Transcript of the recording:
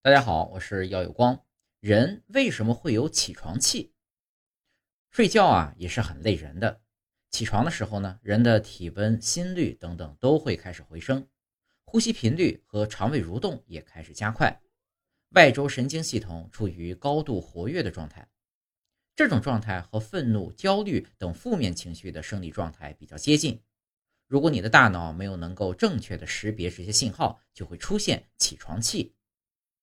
大家好，我是姚有光。人为什么会有起床气？睡觉啊也是很累人的。起床的时候呢，人的体温、心率等等都会开始回升，呼吸频率和肠胃蠕动也开始加快。外周神经系统处于高度活跃的状态，这种状态和愤怒、焦虑等负面情绪的生理状态比较接近。如果你的大脑没有能够正确的识别这些信号，就会出现起床气。